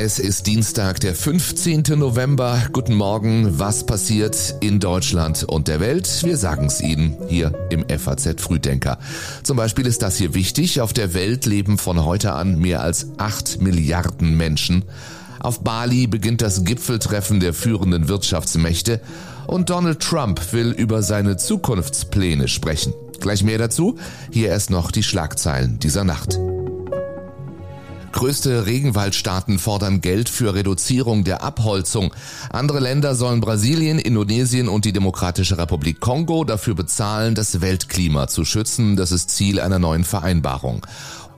Es ist Dienstag, der 15. November. Guten Morgen. Was passiert in Deutschland und der Welt? Wir sagen es Ihnen hier im FAZ Frühdenker. Zum Beispiel ist das hier wichtig. Auf der Welt leben von heute an mehr als 8 Milliarden Menschen. Auf Bali beginnt das Gipfeltreffen der führenden Wirtschaftsmächte und Donald Trump will über seine Zukunftspläne sprechen. Gleich mehr dazu. Hier erst noch die Schlagzeilen dieser Nacht. Größte Regenwaldstaaten fordern Geld für Reduzierung der Abholzung. Andere Länder sollen Brasilien, Indonesien und die Demokratische Republik Kongo dafür bezahlen, das Weltklima zu schützen. Das ist Ziel einer neuen Vereinbarung.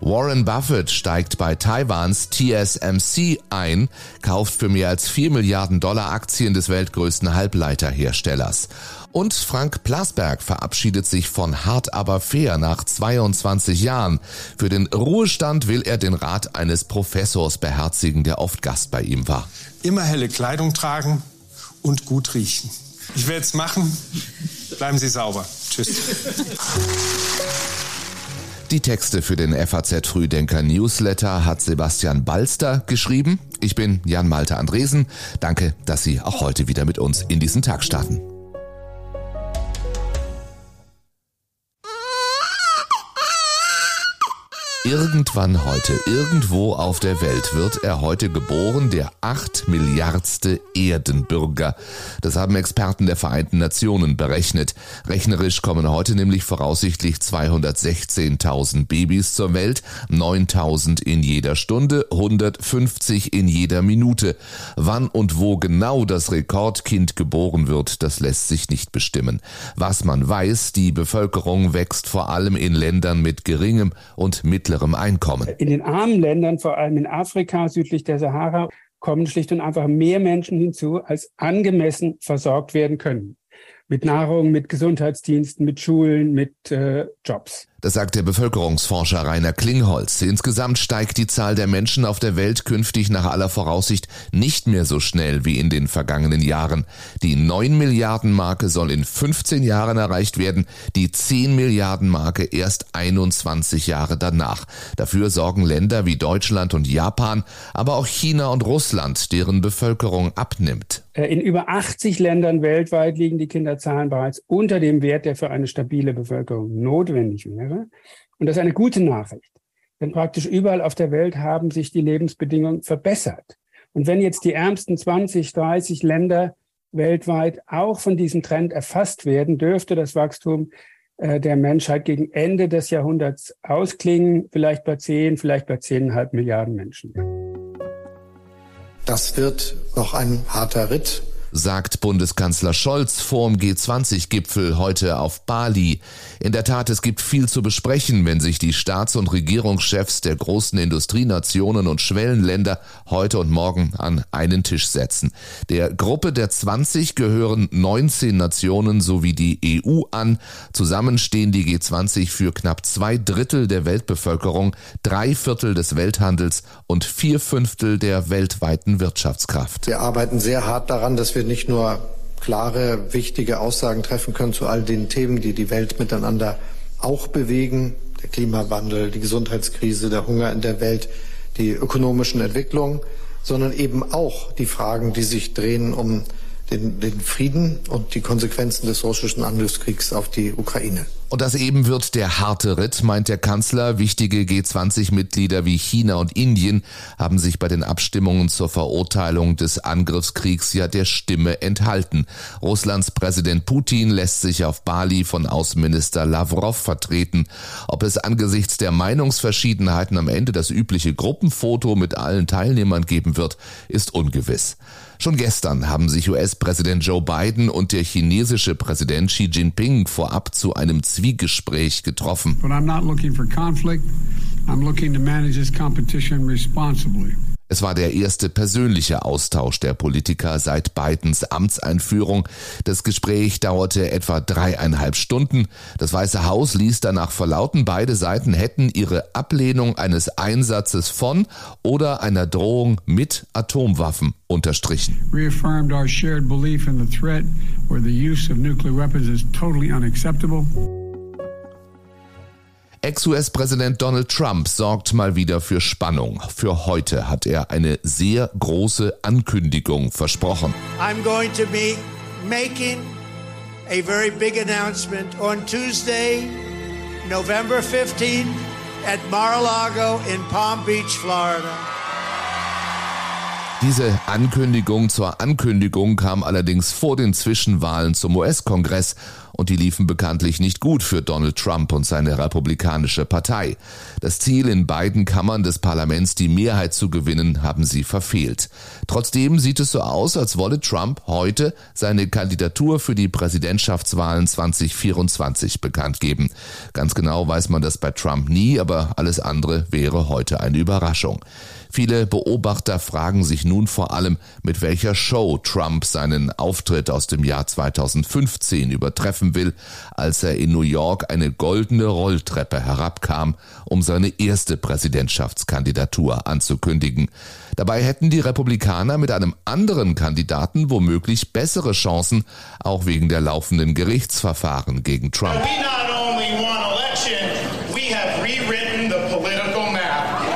Warren Buffett steigt bei Taiwans TSMC ein, kauft für mehr als 4 Milliarden Dollar Aktien des weltgrößten Halbleiterherstellers. Und Frank Plasberg verabschiedet sich von Hart aber fair nach 22 Jahren. Für den Ruhestand will er den Rat eines Professors beherzigen, der oft Gast bei ihm war. Immer helle Kleidung tragen und gut riechen. Ich werde es machen. Bleiben Sie sauber. Tschüss. Die Texte für den FAZ Frühdenker Newsletter hat Sebastian Balster geschrieben. Ich bin Jan Malte Andresen. Danke, dass Sie auch heute wieder mit uns in diesen Tag starten. Irgendwann heute, irgendwo auf der Welt wird er heute geboren, der acht Milliardste Erdenbürger. Das haben Experten der Vereinten Nationen berechnet. Rechnerisch kommen heute nämlich voraussichtlich 216.000 Babys zur Welt, 9.000 in jeder Stunde, 150 in jeder Minute. Wann und wo genau das Rekordkind geboren wird, das lässt sich nicht bestimmen. Was man weiß, die Bevölkerung wächst vor allem in Ländern mit geringem und mittlerem mittlerem Einkommen. In den armen Ländern, vor allem in Afrika südlich der Sahara, kommen schlicht und einfach mehr Menschen hinzu, als angemessen versorgt werden können. Mit Nahrung, mit Gesundheitsdiensten, mit Schulen, mit äh, Jobs. Das sagt der Bevölkerungsforscher Rainer Klingholz. Insgesamt steigt die Zahl der Menschen auf der Welt künftig nach aller Voraussicht nicht mehr so schnell wie in den vergangenen Jahren. Die 9 Milliarden Marke soll in 15 Jahren erreicht werden, die 10 Milliarden Marke erst 21 Jahre danach. Dafür sorgen Länder wie Deutschland und Japan, aber auch China und Russland, deren Bevölkerung abnimmt. Äh, in über 80 Ländern weltweit liegen die Kinderzahlen bereits unter dem Wert, der für eine stabile Bevölkerung notwendig wäre wäre. Und das ist eine gute Nachricht. Denn praktisch überall auf der Welt haben sich die Lebensbedingungen verbessert. Und wenn jetzt die ärmsten 20, 30 Länder weltweit auch von diesem Trend erfasst werden, dürfte das Wachstum äh, der Menschheit gegen Ende des Jahrhunderts ausklingen, vielleicht bei 10, vielleicht bei 10,5 Milliarden Menschen. Das wird noch ein harter Ritt sagt Bundeskanzler Scholz vorm G20-Gipfel heute auf Bali. In der Tat, es gibt viel zu besprechen, wenn sich die Staats- und Regierungschefs der großen Industrienationen und Schwellenländer heute und morgen an einen Tisch setzen. Der Gruppe der 20 gehören 19 Nationen sowie die EU an. Zusammen stehen die G20 für knapp zwei Drittel der Weltbevölkerung, drei Viertel des Welthandels und vier Fünftel der weltweiten Wirtschaftskraft. Wir arbeiten sehr hart daran, dass wir wir nicht nur klare, wichtige Aussagen treffen können zu all den Themen, die die Welt miteinander auch bewegen, der Klimawandel, die Gesundheitskrise, der Hunger in der Welt, die ökonomischen Entwicklungen, sondern eben auch die Fragen, die sich drehen um den, den Frieden und die Konsequenzen des russischen Angriffskriegs auf die Ukraine. Und das eben wird der harte Ritt, meint der Kanzler. Wichtige G20-Mitglieder wie China und Indien haben sich bei den Abstimmungen zur Verurteilung des Angriffskriegs ja der Stimme enthalten. Russlands Präsident Putin lässt sich auf Bali von Außenminister Lavrov vertreten. Ob es angesichts der Meinungsverschiedenheiten am Ende das übliche Gruppenfoto mit allen Teilnehmern geben wird, ist ungewiss. Schon gestern haben sich US-Präsident Joe Biden und der chinesische Präsident Xi Jinping vorab zu einem Zwiegespräch getroffen. Es war der erste persönliche Austausch der Politiker seit Bidens Amtseinführung. Das Gespräch dauerte etwa dreieinhalb Stunden. Das Weiße Haus ließ danach verlauten, beide Seiten hätten ihre Ablehnung eines Einsatzes von oder einer Drohung mit Atomwaffen unterstrichen. Reaffirmed our shared belief in the threat where the use of nuclear weapons is totally unacceptable. Ex-US-Präsident Donald Trump sorgt mal wieder für Spannung. Für heute hat er eine sehr große Ankündigung versprochen. I'm going to be making a very big announcement on Tuesday, November 15 at Mar-a-Lago in Palm Beach, Florida. Diese Ankündigung zur Ankündigung kam allerdings vor den Zwischenwahlen zum US-Kongress und die liefen bekanntlich nicht gut für Donald Trump und seine republikanische Partei. Das Ziel, in beiden Kammern des Parlaments die Mehrheit zu gewinnen, haben sie verfehlt. Trotzdem sieht es so aus, als wolle Trump heute seine Kandidatur für die Präsidentschaftswahlen 2024 bekannt geben. Ganz genau weiß man das bei Trump nie, aber alles andere wäre heute eine Überraschung. Viele Beobachter fragen sich nun vor allem, mit welcher Show Trump seinen Auftritt aus dem Jahr 2015 übertreffen will, als er in New York eine goldene Rolltreppe herabkam, um seine erste Präsidentschaftskandidatur anzukündigen. Dabei hätten die Republikaner mit einem anderen Kandidaten womöglich bessere Chancen, auch wegen der laufenden Gerichtsverfahren gegen Trump.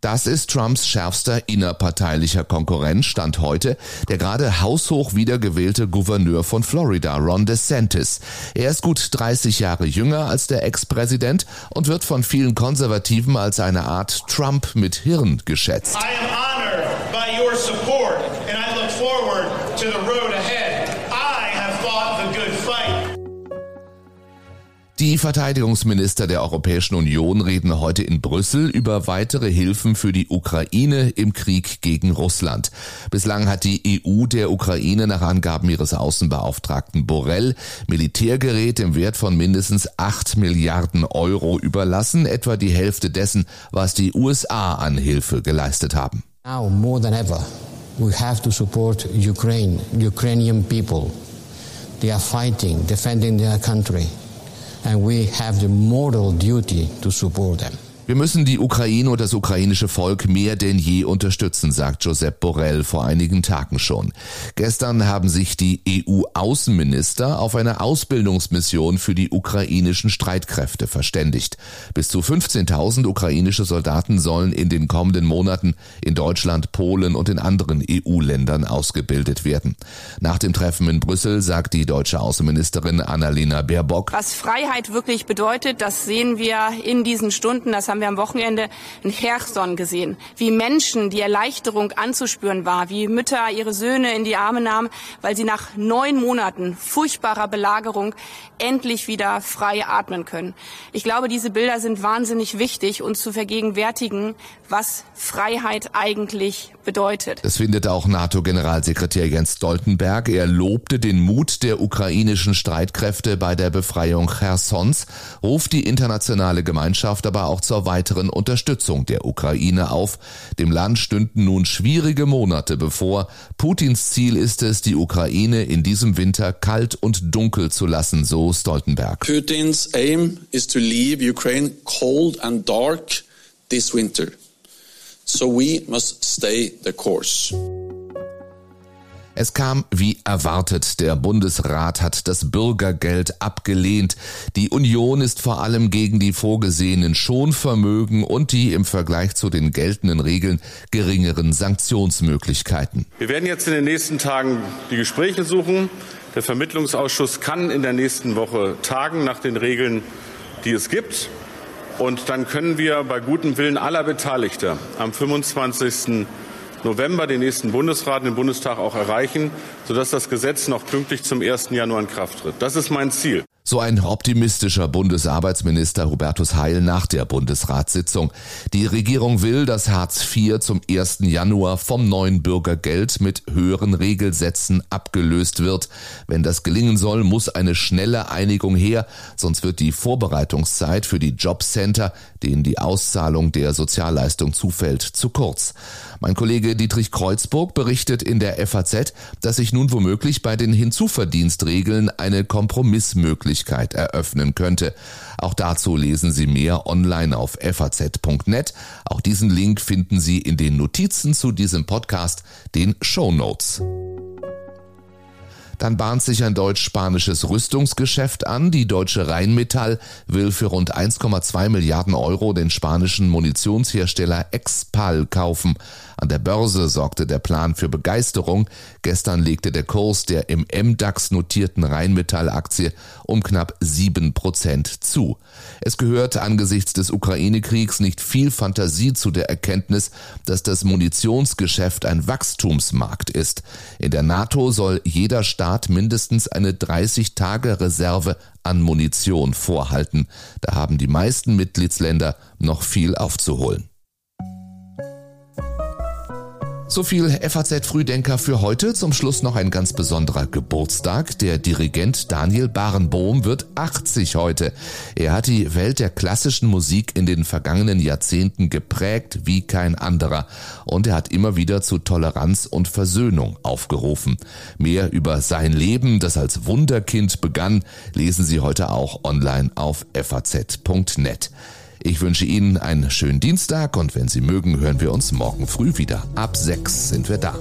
Das ist Trumps schärfster innerparteilicher Konkurrent Stand heute, der gerade haushoch wiedergewählte Gouverneur von Florida, Ron DeSantis. Er ist gut 30 Jahre jünger als der Ex-Präsident und wird von vielen Konservativen als eine Art Trump mit Hirn geschätzt. I am honored by your support and I look forward to the road Die Verteidigungsminister der Europäischen Union reden heute in Brüssel über weitere Hilfen für die Ukraine im Krieg gegen Russland. Bislang hat die EU der Ukraine nach Angaben ihres Außenbeauftragten Borrell Militärgerät im Wert von mindestens 8 Milliarden Euro überlassen, etwa die Hälfte dessen, was die USA an Hilfe geleistet haben. Now more than ever, we have to support Ukraine, Ukrainian people. They are fighting, defending their country and we have the moral duty to support them. Wir müssen die Ukraine und das ukrainische Volk mehr denn je unterstützen, sagt Josep Borrell vor einigen Tagen schon. Gestern haben sich die EU-Außenminister auf eine Ausbildungsmission für die ukrainischen Streitkräfte verständigt. Bis zu 15.000 ukrainische Soldaten sollen in den kommenden Monaten in Deutschland, Polen und in anderen EU-Ländern ausgebildet werden. Nach dem Treffen in Brüssel sagt die deutsche Außenministerin Annalena Baerbock, was Freiheit wirklich bedeutet, das sehen wir in diesen Stunden, das haben haben wir am Wochenende in Cherson gesehen, wie Menschen die Erleichterung anzuspüren war, wie Mütter ihre Söhne in die Arme nahmen, weil sie nach neun Monaten furchtbarer Belagerung endlich wieder frei atmen können. Ich glaube, diese Bilder sind wahnsinnig wichtig, uns zu vergegenwärtigen, was Freiheit eigentlich bedeutet. Das findet auch NATO-Generalsekretär Jens Stoltenberg. Er lobte den Mut der ukrainischen Streitkräfte bei der Befreiung Chersons, ruft die internationale Gemeinschaft aber auch zur weiteren Unterstützung der Ukraine auf. Dem Land stünden nun schwierige Monate bevor. Putins Ziel ist es, die Ukraine in diesem Winter kalt und dunkel zu lassen, so Stoltenberg. Putin's aim is to leave Ukraine cold and dark this winter. So we must stay the course. Es kam wie erwartet. Der Bundesrat hat das Bürgergeld abgelehnt. Die Union ist vor allem gegen die vorgesehenen Schonvermögen und die im Vergleich zu den geltenden Regeln geringeren Sanktionsmöglichkeiten. Wir werden jetzt in den nächsten Tagen die Gespräche suchen. Der Vermittlungsausschuss kann in der nächsten Woche tagen nach den Regeln, die es gibt. Und dann können wir bei gutem Willen aller Beteiligter am 25. November den nächsten Bundesrat, den Bundestag auch erreichen, sodass das Gesetz noch pünktlich zum 1. Januar in Kraft tritt. Das ist mein Ziel. So ein optimistischer Bundesarbeitsminister Hubertus Heil nach der Bundesratssitzung. Die Regierung will, dass Hartz IV zum 1. Januar vom neuen Bürgergeld mit höheren Regelsätzen abgelöst wird. Wenn das gelingen soll, muss eine schnelle Einigung her, sonst wird die Vorbereitungszeit für die Jobcenter, denen die Auszahlung der Sozialleistung zufällt, zu kurz. Mein Kollege Dietrich Kreuzburg berichtet in der FAZ, dass sich nun womöglich bei den Hinzuverdienstregeln eine Kompromissmöglichkeit eröffnen könnte. Auch dazu lesen Sie mehr online auf faz.net. Auch diesen Link finden Sie in den Notizen zu diesem Podcast, den Show Notes. Dann bahnt sich ein deutsch-spanisches Rüstungsgeschäft an. Die deutsche Rheinmetall will für rund 1,2 Milliarden Euro den spanischen Munitionshersteller Expal kaufen. An der Börse sorgte der Plan für Begeisterung. Gestern legte der Kurs der im MDAX notierten Rheinmetall-Aktie um knapp sieben Prozent zu. Es gehört angesichts des Ukraine-Kriegs nicht viel Fantasie zu der Erkenntnis, dass das Munitionsgeschäft ein Wachstumsmarkt ist. In der NATO soll jeder Staat mindestens eine 30-Tage-Reserve an Munition vorhalten. Da haben die meisten Mitgliedsländer noch viel aufzuholen. So viel FAZ Frühdenker für heute. Zum Schluss noch ein ganz besonderer Geburtstag. Der Dirigent Daniel Barenbohm wird 80 heute. Er hat die Welt der klassischen Musik in den vergangenen Jahrzehnten geprägt wie kein anderer. Und er hat immer wieder zu Toleranz und Versöhnung aufgerufen. Mehr über sein Leben, das als Wunderkind begann, lesen Sie heute auch online auf faz.net. Ich wünsche Ihnen einen schönen Dienstag und wenn Sie mögen, hören wir uns morgen früh wieder. Ab sechs sind wir da.